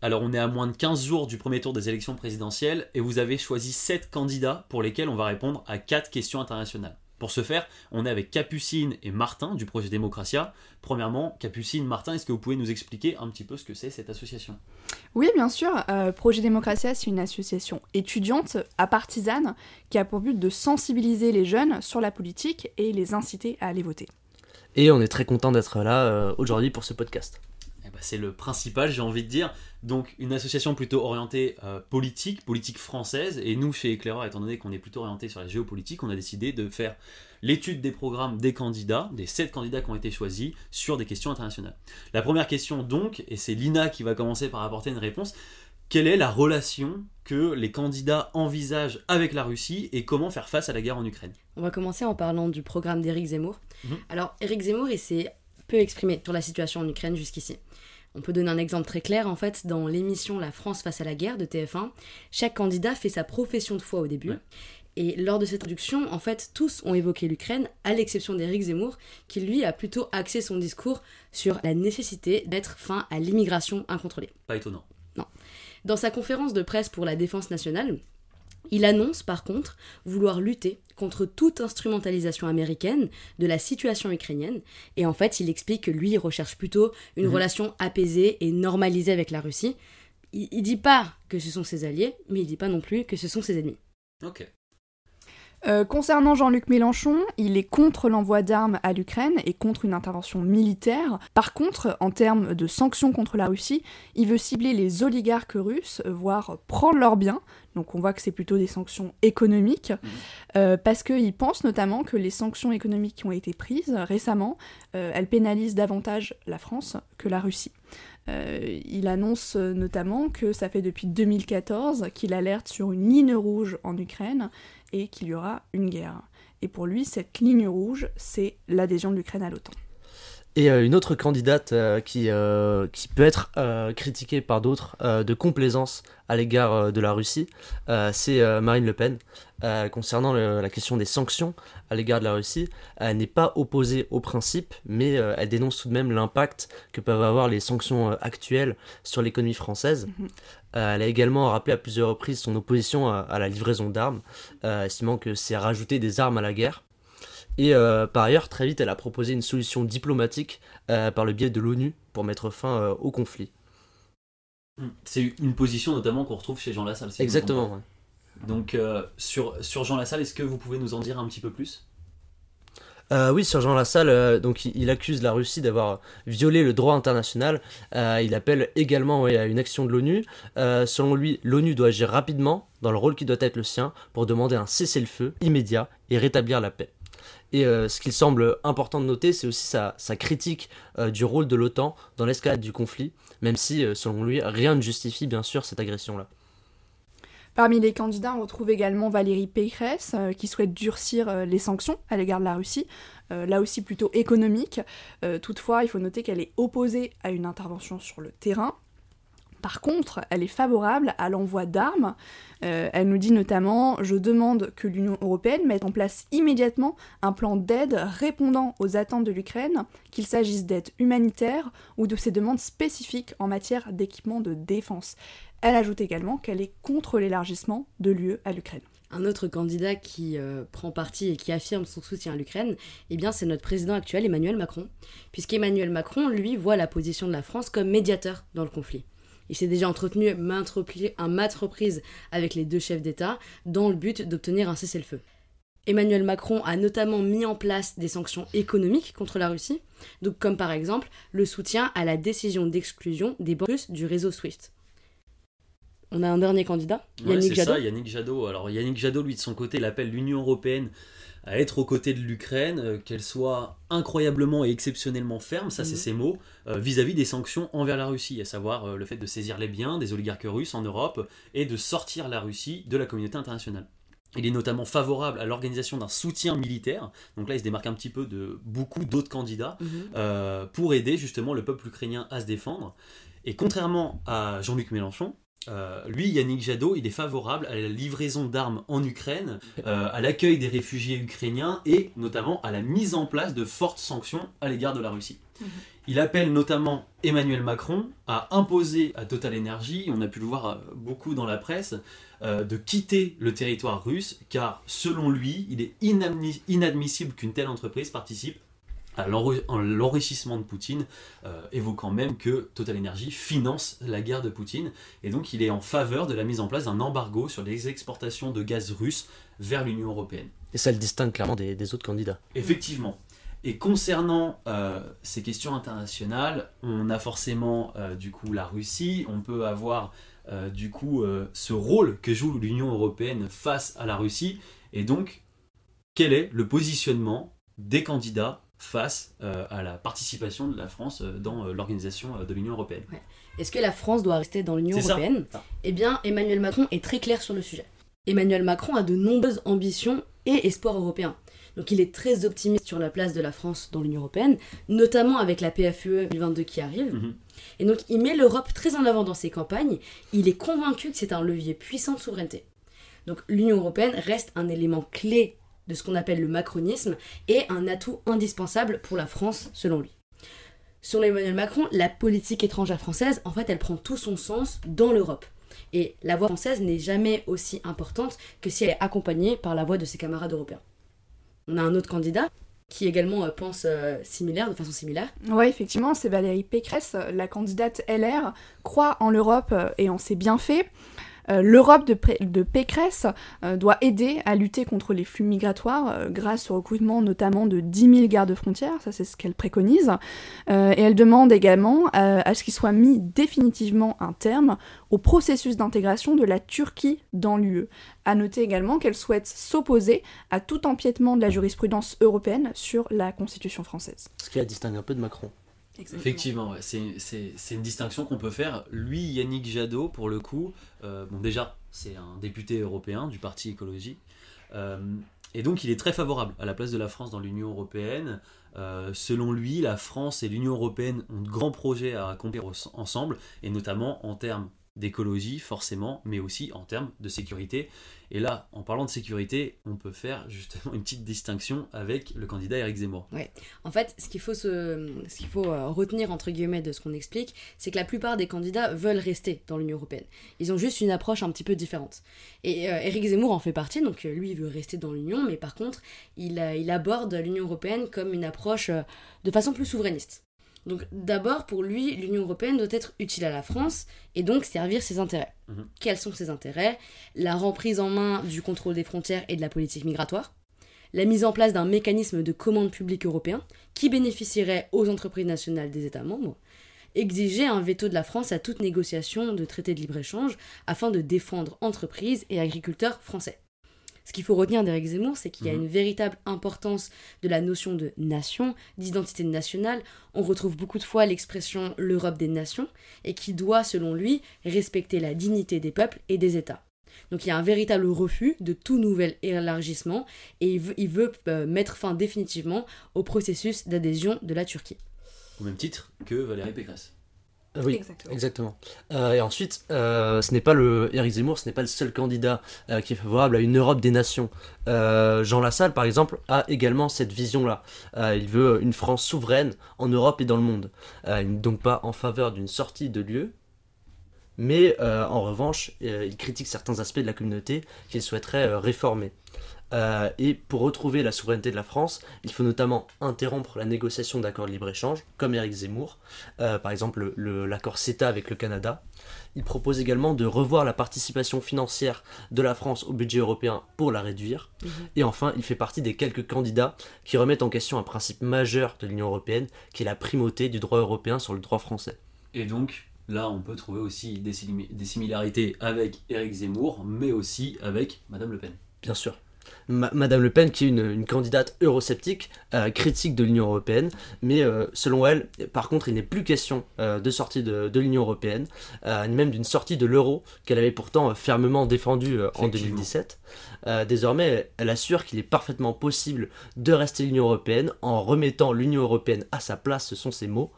Alors on est à moins de 15 jours du premier tour des élections présidentielles et vous avez choisi 7 candidats pour lesquels on va répondre à 4 questions internationales. Pour ce faire, on est avec Capucine et Martin du projet Démocratia. Premièrement, Capucine, Martin, est-ce que vous pouvez nous expliquer un petit peu ce que c'est cette association? Oui, bien sûr. Euh, projet Démocratia, c'est une association étudiante à partisane qui a pour but de sensibiliser les jeunes sur la politique et les inciter à aller voter. Et on est très content d'être là euh, aujourd'hui pour ce podcast. Ben, c'est le principal, j'ai envie de dire. Donc une association plutôt orientée euh, politique, politique française, et nous chez Éclaireur, étant donné qu'on est plutôt orienté sur la géopolitique, on a décidé de faire l'étude des programmes des candidats, des sept candidats qui ont été choisis, sur des questions internationales. La première question donc, et c'est Lina qui va commencer par apporter une réponse, quelle est la relation que les candidats envisagent avec la Russie et comment faire face à la guerre en Ukraine? On va commencer en parlant du programme d'Éric Zemmour. Mhm. Alors, Éric Zemmour, il s'est peu exprimé sur la situation en Ukraine jusqu'ici. On peut donner un exemple très clair. En fait, dans l'émission La France face à la guerre de TF1, chaque candidat fait sa profession de foi au début. Ouais. Et lors de cette introduction, en fait, tous ont évoqué l'Ukraine, à l'exception d'Éric Zemmour, qui lui a plutôt axé son discours sur la nécessité d'être fin à l'immigration incontrôlée. Pas étonnant. Dans sa conférence de presse pour la défense nationale, il annonce par contre vouloir lutter contre toute instrumentalisation américaine de la situation ukrainienne. Et en fait, il explique que lui, il recherche plutôt une Mhm. relation apaisée et normalisée avec la Russie. Il, il dit pas que ce sont ses alliés, mais il dit pas non plus que ce sont ses ennemis. Ok. Euh, concernant Jean-Luc Mélenchon, il est contre l'envoi d'armes à l'Ukraine et contre une intervention militaire. Par contre, en termes de sanctions contre la Russie, il veut cibler les oligarques russes, voire prendre leurs biens. Donc on voit que c'est plutôt des sanctions économiques, euh, parce qu'il pense notamment que les sanctions économiques qui ont été prises récemment, euh, elles pénalisent davantage la France que la Russie. Euh, il annonce notamment que ça fait depuis 2014 qu'il alerte sur une ligne rouge en Ukraine et qu'il y aura une guerre. Et pour lui, cette ligne rouge, c'est l'adhésion de l'Ukraine à l'OTAN. Et euh, une autre candidate euh, qui, euh, qui peut être critiquée par d'autres de complaisance à l'égard de la Russie, c'est Marine Le Pen. Concernant le- la question des sanctions à l'égard de la Russie, elle n'est pas opposée au principe, mais elle dénonce tout de même l'impact que peuvent avoir les sanctions actuelles sur l'économie française. Mhm. Euh, elle a également rappelé à plusieurs reprises son opposition à, à la livraison d'armes, euh, estimant que c'est rajouter des armes à la guerre. Et euh, par ailleurs, très vite, elle a proposé une solution diplomatique euh, par le biais de l'ONU pour mettre fin euh, au conflit. Hmm. C'est une position notamment qu'on retrouve chez Jean Lassalle. si Exactement. ouais. Donc sur, sur Jean Lassalle, est-ce que vous pouvez nous en dire un petit peu plus? Euh, oui, sur Jean Lassalle, euh, donc il, accuse la Russie d'avoir violé le droit international. Euh, il appelle également ouais, à une action de l'ONU. Selon lui, l'ONU doit agir rapidement dans le rôle qui doit être le sien pour demander un cessez-le-feu immédiat et rétablir la paix. Et euh, ce qu'il semble important de noter, c'est aussi sa, critique euh, du rôle de l'OTAN dans l'escalade du conflit, même si, euh, selon lui, rien ne justifie bien sûr cette agression-là. Parmi les candidats, on retrouve également Valérie Pécresse, qui souhaite durcir les sanctions à l'égard de la Russie, là aussi plutôt économique. Toutefois, il faut noter qu'elle est opposée à une intervention sur le terrain. Par contre, elle est favorable à l'envoi d'armes. Euh, elle nous dit notamment Je demande que l'Union européenne mette en place immédiatement un plan d'aide répondant aux attentes de l'Ukraine, qu'il s'agisse d'aide humanitaire ou de ses demandes spécifiques en matière d'équipement de défense. Elle ajoute également qu'elle est contre l'élargissement de l'UE à l'Ukraine. Un autre candidat qui euh, prend parti et qui affirme son soutien à l'Ukraine, eh bien c'est notre président actuel Emmanuel Macron, puisqu'Emmanuel Macron, lui, voit la position de la France comme médiateur dans le conflit. Il s'est déjà entretenu à maintes reprises avec les deux chefs d'État dans le but d'obtenir un cessez-le-feu. Emmanuel Macron a notamment mis en place des sanctions économiques contre la Russie, donc comme par exemple le soutien à la décision d'exclusion des banques russes du réseau SWIFT. On a un dernier candidat, Ouais, Yannick c'est Jadot. ça, Yannick Jadot. Alors Yannick Jadot, lui, de son côté, il appelle l'Union Européenne à être aux côtés de l'Ukraine, euh, qu'elle soit incroyablement et exceptionnellement ferme, ça c'est Mhm. ses mots, euh, vis-à-vis des sanctions envers la Russie, à savoir euh, le fait de saisir les biens des oligarques russes en Europe et de sortir la Russie de la communauté internationale. Il est notamment favorable à l'organisation d'un soutien militaire, donc là il se démarque un petit peu de beaucoup d'autres candidats, Mhm. euh, pour aider justement le peuple ukrainien à se défendre. Et contrairement à Jean-Luc Mélenchon, euh, lui, Yannick Jadot, il est favorable à la livraison d'armes en Ukraine, euh, à l'accueil des réfugiés ukrainiens et notamment à la mise en place de fortes sanctions à l'égard de la Russie. Il appelle notamment Emmanuel Macron à imposer à Total Energy, on a pu le voir euh, beaucoup dans la presse, euh, de quitter le territoire russe, car selon lui, il est inadmi- inadmissible qu'une telle entreprise participe à l'enrichissement de Poutine, euh, évoquant même que Total Energy finance la guerre de Poutine, et donc il est en faveur de la mise en place d'un embargo sur les exportations de gaz russe vers l'Union européenne. Et ça le distingue clairement des, des autres candidats. Effectivement. Et concernant euh, ces questions internationales, on a forcément euh, du coup la Russie, on peut avoir du coup ce rôle que joue l'Union européenne face à la Russie, et donc quel est le positionnement des candidats face euh, à la participation de la France euh, dans euh, l'organisation euh, de l'Union européenne. Est-ce que la France doit rester dans l'Union ça. européenne? Eh bien, Emmanuel Macron est très clair sur le sujet. Emmanuel Macron a de nombreuses ambitions et espoirs européens. Donc il est très optimiste sur la place de la France dans l'Union européenne, notamment avec la PFUE 2022 qui arrive. Mhm. Et donc il met l'Europe très en avant dans ses campagnes. Il est convaincu que c'est un levier puissant de souveraineté. Donc l'Union européenne reste un élément clé de ce qu'on appelle le macronisme et un atout indispensable pour la France selon lui. Sur Emmanuel Macron, la politique étrangère française, en fait, elle prend tout son sens dans l'Europe. Et la voix française n'est jamais aussi importante que si elle est accompagnée par la voix de ses camarades européens. On a un autre candidat qui également euh, pense euh, similaire, de façon similaire. Ouais, effectivement, c'est Valérie Pécresse, la candidate LR, croit en l'Europe euh, et en ses bienfaits. Euh, L'Europe de, de Pécresse euh, doit aider à lutter contre les flux migratoires euh, grâce au recrutement notamment de 10 000 gardes-frontières, ça c'est ce qu'elle préconise. Et elle demande également à ce qu'il soit mis définitivement un terme au processus d'intégration de la Turquie dans l'UE. À noter également qu'elle souhaite s'opposer à tout empiètement de la jurisprudence européenne sur la Constitution française. Ce qui la distingue un peu de Macron. Effectivement, c'est, une distinction qu'on peut faire. Lui, Yannick Jadot, pour le coup, euh, déjà, c'est un député européen du Parti Écologie. Euh, et donc, il est très favorable à la place de la France dans l'Union européenne. Euh, selon lui, la France et l'Union européenne ont de grands projets à accomplir ensemble, et notamment en termes d'écologie, forcément, mais aussi en termes de sécurité. Et là, en parlant de sécurité, on peut faire justement une petite distinction avec le candidat Éric Zemmour. En fait, ce qu'il faut, faut euh, retenir entre guillemets de ce qu'on explique, c'est que la plupart des candidats veulent rester dans l'Union européenne. Ils ont juste une approche un petit peu différente. Et euh, Éric Zemmour en fait partie, donc euh, lui il veut rester dans l'Union, mais par contre, il, euh, aborde l'Union européenne comme une approche de façon plus souverainiste. Donc d'abord, pour lui, l'Union européenne doit être utile à la France et donc servir ses intérêts. Mhm. Quels sont ses intérêts? La reprise en main du contrôle des frontières et de la politique migratoire la mise en place d'un mécanisme de commande publique européen qui bénéficierait aux entreprises nationales des États membres, exiger un veto de la France à toute négociation de traité de libre-échange afin de défendre entreprises et agriculteurs français. Ce qu'il faut retenir d'Éric Zemmour, c'est qu'il y a Mhm. une véritable importance de la notion de nation, d'identité nationale. On retrouve beaucoup de fois l'expression l'Europe des nations, et qui doit, selon lui, respecter la dignité des peuples et des États. Donc il y a un véritable refus de tout nouvel élargissement et il veut, il veut, euh, mettre fin définitivement au processus d'adhésion de la Turquie. Au même titre que Valérie Pécresse. Oui, Exactement. exactement. Euh, et ensuite, euh, ce n'est pas le Éric Zemmour, ce n'est pas le seul candidat euh, qui est favorable à une Europe des nations. Jean Lassalle, par exemple, a également cette vision-là. Il veut une France souveraine en Europe et dans le monde. Il n'est donc pas en faveur d'une sortie de l'UE, mais euh, en revanche, euh, il critique certains aspects de la communauté qu'il souhaiterait euh, réformer. Euh, et pour retrouver la souveraineté de la France, il faut notamment interrompre la négociation d'accords de libre-échange, comme Éric Zemmour, euh, par exemple le- le- l'accord CETA avec le Canada. Il propose également de revoir la participation financière de la France au budget européen pour la réduire. Et enfin, il fait partie des quelques candidats qui remettent en question un principe majeur de l'Union européenne, qui est la primauté du droit européen sur le droit français. Et donc, là, on peut trouver aussi des, simi- des similarités avec Éric Zemmour, mais aussi avec Madame Le Pen. Bien sûr. Ma- Madame Le Pen, qui est une, une candidate eurosceptique, euh, critique de l'Union européenne, mais euh, selon elle, par contre, il n'est plus question euh, de sortie de, de l'Union européenne, ni même d'une sortie de l'euro qu'elle avait pourtant fermement défendue en Effectivement. 2017. Euh, désormais, elle assure qu'il est parfaitement possible de rester l'Union européenne en remettant l'Union européenne à sa place, ce sont ses mots,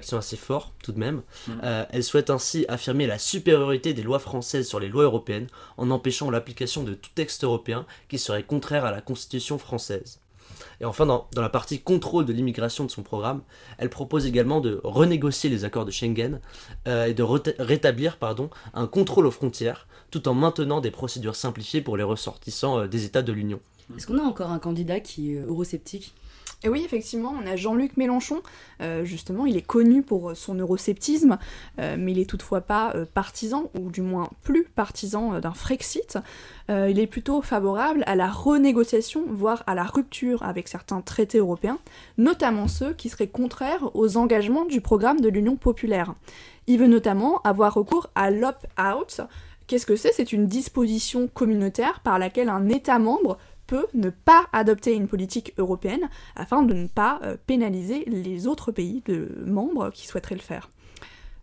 qui sont assez forts tout de même. Euh, elle souhaite ainsi affirmer la supériorité des lois françaises sur les lois européennes en empêchant l'application de tout texte européen qui serait contraire à la Constitution française. Et enfin, dans, la partie contrôle de l'immigration de son programme, elle propose également de renégocier les accords de Schengen euh, et de rétablir un contrôle aux frontières, tout en maintenant des procédures simplifiées pour les ressortissants euh, des États de l'Union. Est-ce qu'on a encore un candidat qui est euh, eurosceptique? Et oui, effectivement, on a Jean-Luc Mélenchon. Euh, justement, il est connu pour son eurosceptisme, euh, mais il est toutefois pas euh, partisan, ou du moins plus partisan euh, d'un Frexit. Euh, il est plutôt favorable à la renégociation, voire à la rupture avec certains traités européens, notamment ceux qui seraient contraires aux engagements du programme de l'Union populaire. Il veut notamment avoir recours à l'opt-out. Qu'est-ce que c'est? C'est une disposition communautaire par laquelle un État membre peut ne pas adopter une politique européenne afin de ne pas euh, pénaliser les autres pays de membres qui souhaiteraient le faire.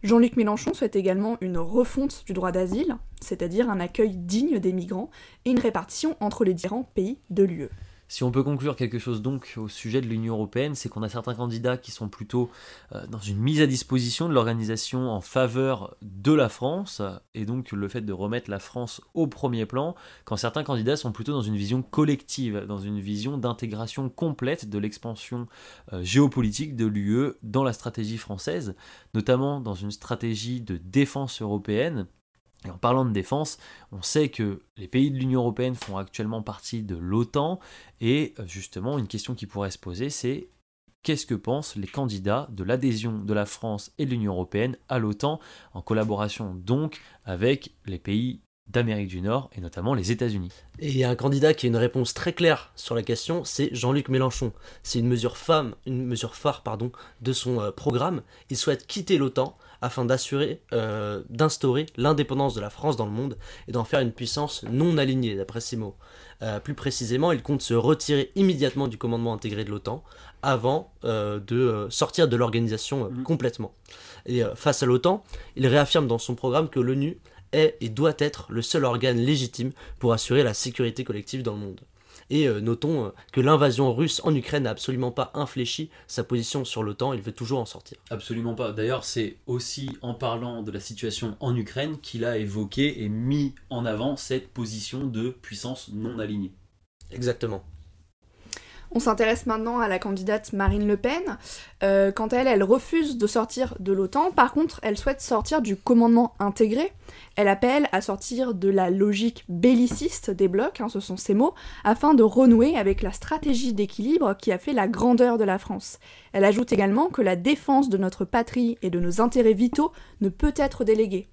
Jean-Luc Mélenchon souhaite également une refonte du droit d'asile, c'est-à-dire un accueil digne des migrants et une répartition entre les différents pays de l'UE. Si on peut conclure quelque chose donc au sujet de l'Union européenne, c'est qu'on a certains candidats qui sont plutôt euh, dans une mise à disposition de l'organisation en faveur de la France, et donc le fait de remettre la France au premier plan, quand certains candidats sont plutôt dans une vision collective, dans une vision d'intégration complète de l'expansion euh, géopolitique de l'UE dans la stratégie française, notamment dans une stratégie de défense européenne et en parlant de défense, on sait que les pays de l'Union européenne font actuellement partie de l'OTAN, et euh, justement, une question qui pourrait se poser, c'est qu'est-ce que pensent les candidats de l'adhésion de la France et de l'Union européenne à l'OTAN, en collaboration donc avec les pays d'Amérique du Nord, et notamment les États-Unis? Et il y a un candidat qui a une réponse très claire sur la question, c'est Jean-Luc Mélenchon. C'est une mesure femme, une mesure phare pardon, de son euh, programme. Il souhaite quitter l'OTAN afin d'assurer, euh, d'instaurer l'indépendance de la France dans le monde et d'en faire une puissance non alignée, d'après ses mots. Euh, plus précisément, il compte se retirer immédiatement du commandement intégré de l'OTAN avant euh, de sortir de l'organisation Mhm. complètement. Et face à l'OTAN, il réaffirme dans son programme que l'ONU est et doit être le seul organe légitime pour assurer la sécurité collective dans le monde. Et euh, notons euh, que l'invasion russe en Ukraine n'a absolument pas infléchi sa position sur l'OTAN, il veut toujours en sortir. Absolument pas. D'ailleurs, c'est aussi en parlant de la situation en Ukraine qu'il a évoqué et mis en avant cette position de puissance non alignée. Exactement. On s'intéresse maintenant à la candidate Marine Le Pen. Euh, quant à elle, elle refuse de sortir de l'OTAN. Par contre, elle souhaite sortir du commandement intégré. Elle appelle à sortir de la logique belliciste des blocs, hein, ce sont ses mots, afin de renouer avec la stratégie d'équilibre qui a fait la grandeur de la France. Elle ajoute également que la défense de notre patrie et de nos intérêts vitaux ne peut être déléguée.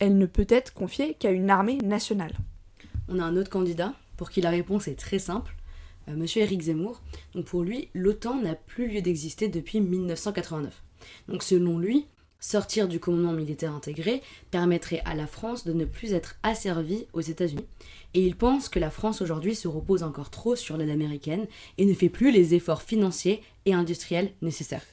Elle ne peut être confiée qu'à une armée nationale. On a un autre candidat pour qui la réponse est très simple, Monsieur Éric Zemmour. Pour lui, l'OTAN n'a plus lieu d'exister depuis 1989. Donc selon lui, sortir du commandement militaire intégré permettrait à la France de ne plus être asservie aux États-Unis. Et il pense que la France aujourd'hui se repose encore trop sur l'aide américaine et ne fait plus les efforts financiers et industriels nécessaires.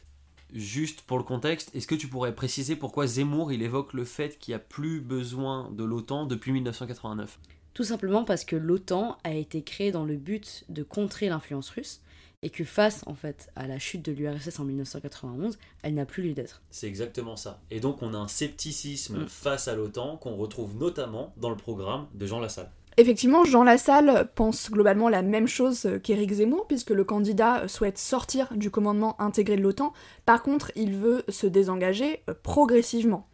Juste pour le contexte, est-ce que tu pourrais préciser pourquoi Zemmour il évoque le fait qu'il n'y a plus besoin de l'OTAN depuis 1989 Tout simplement parce que l'OTAN a été créée dans le but de contrer l'influence russe et que face en fait à la chute de l'URSS en 1991, elle n'a plus lieu d'être. C'est exactement ça. Et donc on a un scepticisme Mm. face à l'OTAN qu'on retrouve notamment dans le programme de Jean Lassalle. Effectivement, Jean Lassalle pense globalement la même chose qu'Éric Zemmour, puisque le candidat souhaite sortir du commandement intégré de l'OTAN. Par contre, il veut se désengager progressivement.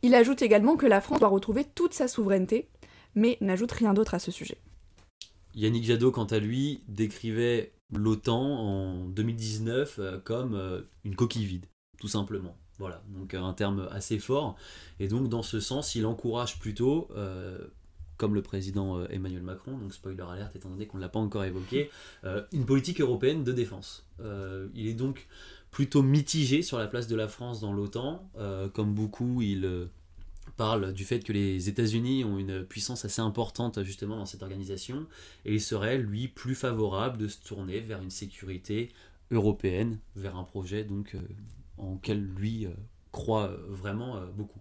Il ajoute également que la France doit retrouver toute sa souveraineté, mais n'ajoute rien d'autre à ce sujet. Yannick Jadot, quant à lui, décrivait l'OTAN en 2019 euh, comme euh, une coquille vide, tout simplement. Voilà, donc euh, un terme assez fort. Et donc dans ce sens, il encourage plutôt, comme le président Emmanuel Macron, donc spoiler alerte étant donné qu'on ne l'a pas encore évoqué, une politique européenne de défense. Il est donc plutôt mitigé sur la place de la France dans l'OTAN. Comme beaucoup, il parle du fait que les États-Unis ont une puissance assez importante justement dans cette organisation et il serait lui plus favorable de se tourner vers une sécurité européenne, vers un projet donc euh, en lequel lui euh, croit euh, vraiment. Beaucoup.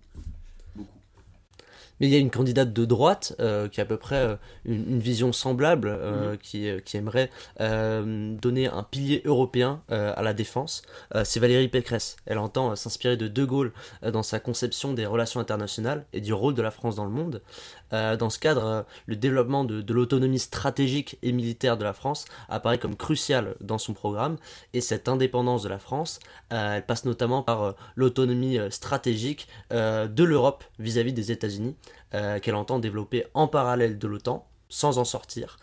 Mais il y a une candidate de droite euh, qui a à peu près euh, une, une vision semblable, euh, Mhm. qui, qui aimerait euh, donner un pilier européen euh, à la défense. Euh, c'est Valérie Pécresse. Elle entend s'inspirer de De Gaulle euh, dans sa conception des relations internationales et du rôle de la France dans le monde. Euh, dans ce cadre, euh, le développement de, l'autonomie stratégique et militaire de la France apparaît comme crucial dans son programme, et cette indépendance de la France, euh, elle passe notamment par l'autonomie stratégique de l'Europe vis-à-vis des États-Unis, qu'elle entend développer en parallèle de l'OTAN, sans en sortir,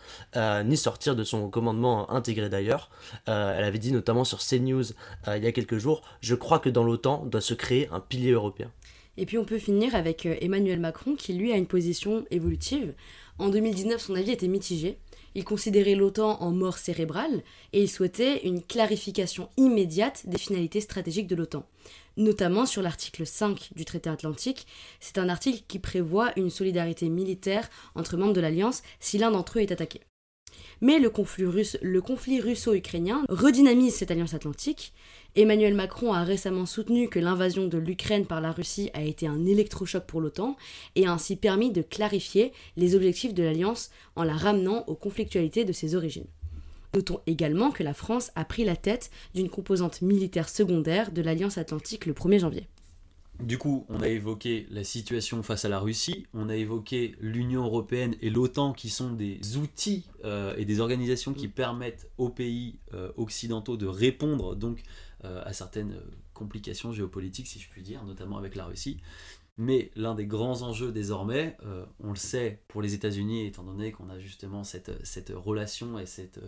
ni sortir de son commandement intégré d'ailleurs. Elle avait dit notamment sur CNews il y a quelques jours, je crois que dans l'OTAN doit se créer un pilier européen. Et puis on peut finir avec euh, Emmanuel Macron qui lui a une position évolutive. En 2019, son avis était mitigé. Il considérait l'OTAN en mort cérébrale et il souhaitait une clarification immédiate des finalités stratégiques de l'OTAN, notamment sur l'article 5 du traité atlantique. C'est un article qui prévoit une solidarité militaire entre membres de l'Alliance si l'un d'entre eux est attaqué. Mais le conflit, russo-ukrainien redynamise cette alliance atlantique. Emmanuel Macron a récemment soutenu que l'invasion de l'Ukraine par la Russie a été un électrochoc pour l'OTAN et a ainsi permis de clarifier les objectifs de l'alliance en la ramenant aux conflictualités de ses origines. Notons également que la France a pris la tête d'une composante militaire secondaire de l'Alliance Atlantique le 1er janvier. Du coup, on a évoqué la situation face à la Russie, on a évoqué l'Union européenne et l'OTAN qui sont des outils euh, et des organisations qui permettent aux pays euh, occidentaux de répondre donc euh, à certaines complications géopolitiques, si je puis dire, notamment avec la Russie. Mais l'un des grands enjeux désormais, on le sait pour les États-Unis, étant donné qu'on a justement cette, cette relation et cette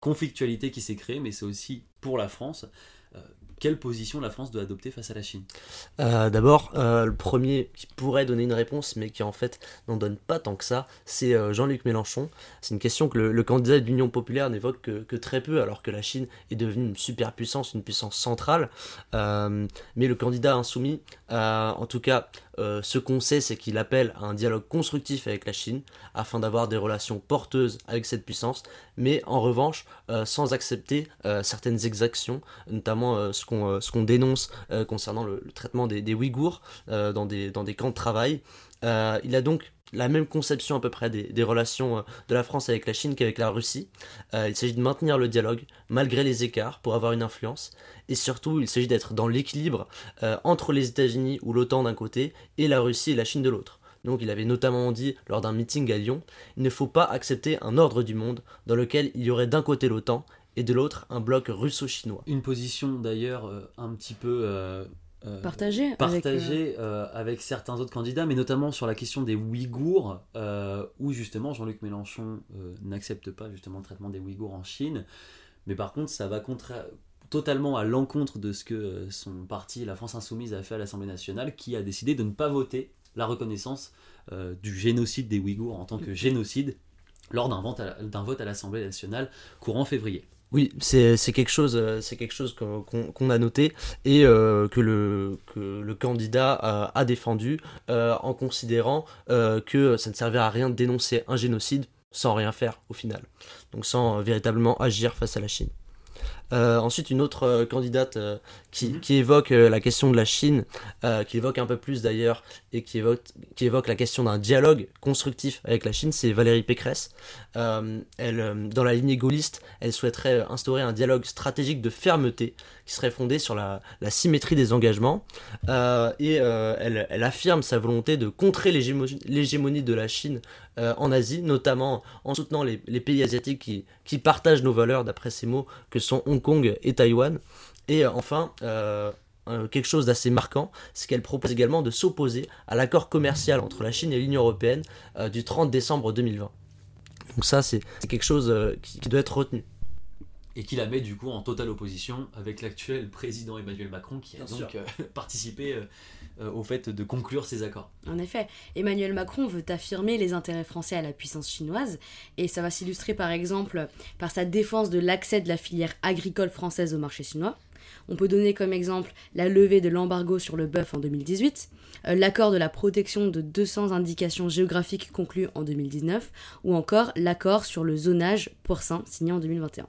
conflictualité qui s'est créée, mais c'est aussi pour la France. Euh, quelle position la France doit adopter face à la Chine? Euh, D'abord, euh, le premier qui pourrait donner une réponse, mais qui en fait n'en donne pas tant que ça, c'est Jean-Luc Mélenchon. C'est une question que le, candidat de l'Union populaire n'évoque que, que très peu, alors que la Chine est devenue une superpuissance, une puissance centrale. Mais le candidat insoumis, euh, en tout cas, euh, ce qu'on sait, c'est qu'il appelle à un dialogue constructif avec la Chine, afin d'avoir des relations porteuses avec cette puissance, mais en revanche, euh, sans accepter certaines exactions, notamment ce qu'on ce qu'on dénonce concernant le, traitement des, des Ouïghours dans, des, dans des camps de travail. Il a donc la même conception à peu près des, relations euh, de la France avec la Chine qu'avec la Russie. Euh, il s'agit de maintenir le dialogue malgré les écarts pour avoir une influence. Et surtout, il s'agit d'être dans l'équilibre euh, entre les États-Unis ou l'OTAN d'un côté et la Russie et la Chine de l'autre. Donc il avait notamment dit lors d'un meeting à Lyon, il ne faut pas accepter un ordre du monde dans lequel il y aurait d'un côté l'OTAN et de l'autre un bloc russo-chinois. Une position d'ailleurs un petit peu euh, Partagé avec, euh, euh, avec certains autres candidats, mais notamment sur la question des Ouïghours, où justement Jean-Luc Mélenchon n'accepte pas justement le traitement des Ouïghours en Chine, mais par contre ça va contra- totalement à l'encontre de ce que son parti, la France Insoumise, a fait à l'Assemblée nationale, qui a décidé de ne pas voter la reconnaissance du génocide des Ouïghours en tant que génocide lors d'un vote à l'Assemblée nationale courant février. Oui, c'est c'est quelque chose, euh, c'est quelque chose qu'on a noté et euh, que, le, candidat a, défendu euh, en considérant que ça ne servait à rien de dénoncer un génocide sans rien faire au final, donc sans véritablement agir face à la Chine. Euh, ensuite, une autre euh, candidate euh, qui, Mhm. qui évoque la question de la Chine, qui évoque un peu plus d'ailleurs, et qui évoque, qui évoque la question d'un dialogue constructif avec la Chine, c'est Valérie Pécresse. Elle, dans la lignée gaulliste, elle souhaiterait instaurer un dialogue stratégique de fermeté qui serait fondé sur la, la symétrie des engagements. Et elle, elle affirme sa volonté de contrer l'hégémo- l'hégémonie de la Chine en Asie, notamment en soutenant les, les pays asiatiques qui, qui partagent nos valeurs, d'après ces mots, que sont Hong Kong et Taïwan. Et euh, enfin, euh, euh, quelque chose d'assez marquant, c'est qu'elle propose également de s'opposer à l'accord commercial entre la Chine et l'Union européenne euh, du 30 décembre 2020. Donc ça, c'est quelque chose euh, qui, qui doit être retenu. et qui la met du coup en totale opposition avec l'actuel président Emmanuel Macron qui a Bien donc euh, participé au fait de conclure ces accords. En effet, Emmanuel Macron veut affirmer les intérêts français à la puissance chinoise, et ça va s'illustrer par exemple par sa défense de l'accès de la filière agricole française au marché chinois. On peut donner comme exemple la levée de l'embargo sur le bœuf en 2018, euh, l'accord de la protection de 200 indications géographiques conclu en 2019, ou encore l'accord sur le zonage porcin signé en 2021.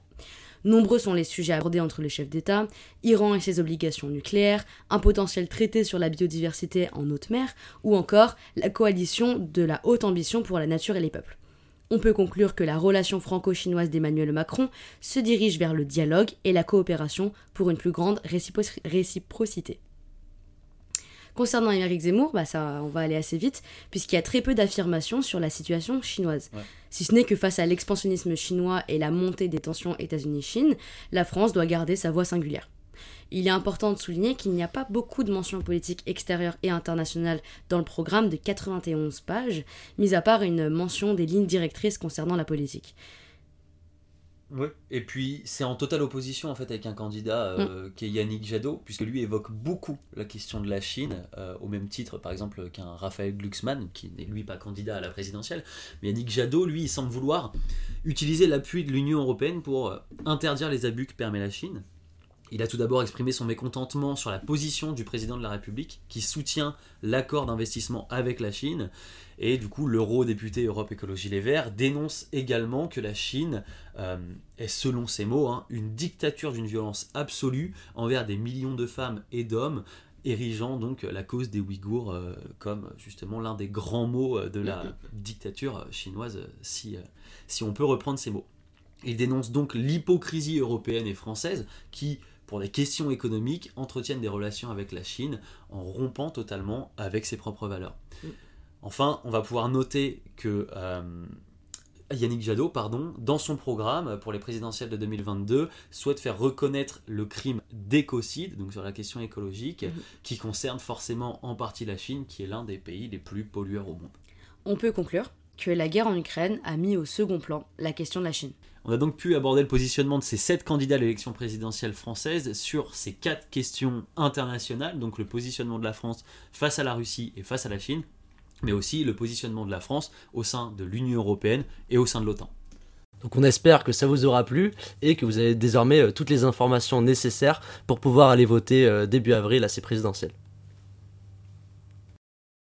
Nombreux sont les sujets abordés entre les chefs d'État, Iran et ses obligations nucléaires, un potentiel traité sur la biodiversité en haute mer, ou encore la coalition de la haute ambition pour la nature et les peuples. On peut conclure que la relation franco-chinoise d'Emmanuel Macron se dirige vers le dialogue et la coopération pour une plus grande récipro- réciprocité. Concernant Éric Zemmour, bah ça, on va aller assez vite, puisqu'il y a très peu d'affirmations sur la situation chinoise. Ouais. Si ce n'est que face à l'expansionnisme chinois et la montée des tensions États-Unis-Chine, la France doit garder sa voix singulière. Il est important de souligner qu'il n'y a pas beaucoup de mentions politiques extérieures et internationales dans le programme de 91 pages, mis à part une mention des lignes directrices concernant la politique. Et puis c'est en totale opposition en fait avec un candidat euh, qui est Yannick Jadot, puisque lui évoque beaucoup la question de la Chine, euh, au même titre par exemple qu'un Raphaël Glucksmann, qui n'est lui pas candidat à la présidentielle. Mais Yannick Jadot, lui, il semble vouloir utiliser l'appui de l'Union européenne pour euh, interdire les abus que permet la Chine. Il a tout d'abord exprimé son mécontentement sur la position du président de la République, qui soutient l'accord d'investissement avec la Chine. Et du coup, l'eurodéputé Europe Écologie Les Verts dénonce également que la Chine euh, est, selon ses mots, hein, une dictature d'une violence absolue envers des millions de femmes et d'hommes, érigeant donc la cause des Ouïghours euh, comme justement l'un des grands mots euh, de la dictature chinoise, si, euh, si on peut reprendre ces mots. Il dénonce donc l'hypocrisie européenne et française qui, pour des questions économiques, entretiennent des relations avec la Chine en rompant totalement avec ses propres valeurs. Mm. Enfin, on va pouvoir noter que euh, Yannick Jadot, pardon, dans son programme pour les présidentielles de 2022, souhaite faire reconnaître le crime d'écocide, donc sur la question écologique, Mhm. qui concerne forcément en partie la Chine, qui est l'un des pays les plus pollueurs au monde. On peut conclure que la guerre en Ukraine a mis au second plan la question de la Chine. On a donc pu aborder le positionnement de ces sept candidats à l'élection présidentielle française sur ces quatre questions internationales, donc le positionnement de la France face à la Russie et face à la Chine, mais aussi le positionnement de la France au sein de l'Union européenne et au sein de l'OTAN. Donc on espère que ça vous aura plu et que vous avez désormais euh, toutes les informations nécessaires pour pouvoir aller voter euh, début avril à ces présidentielles.